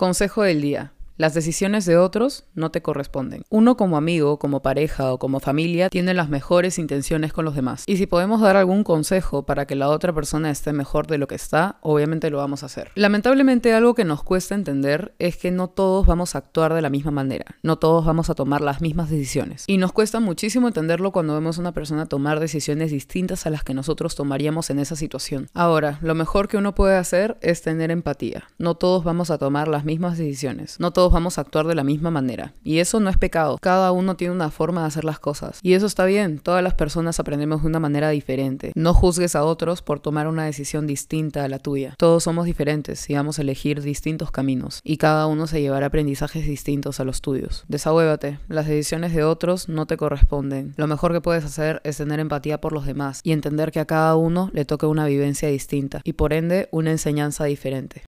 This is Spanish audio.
Consejo del día. Las decisiones de otros no te corresponden. Uno como amigo, como pareja o como familia tiene las mejores intenciones con los demás. Y si podemos dar algún consejo para que la otra persona esté mejor de lo que está, obviamente lo vamos a hacer. Lamentablemente algo que nos cuesta entender es que no todos vamos a actuar de la misma manera. No todos vamos a tomar las mismas decisiones. Y nos cuesta muchísimo entenderlo cuando vemos a una persona tomar decisiones distintas a las que nosotros tomaríamos en esa situación. Ahora, lo mejor que uno puede hacer es tener empatía. No todos vamos a tomar las mismas decisiones. No todos vamos a actuar de la misma manera. Y eso no es pecado. Cada uno tiene una forma de hacer las cosas. Y eso está bien. Todas las personas aprendemos de una manera diferente. No juzgues a otros por tomar una decisión distinta a la tuya. Todos somos diferentes y vamos a elegir distintos caminos. Y cada uno se llevará aprendizajes distintos a los tuyos. Desahuévate. Las decisiones de otros no te corresponden. Lo mejor que puedes hacer es tener empatía por los demás y entender que a cada uno le toca una vivencia distinta y por ende una enseñanza diferente.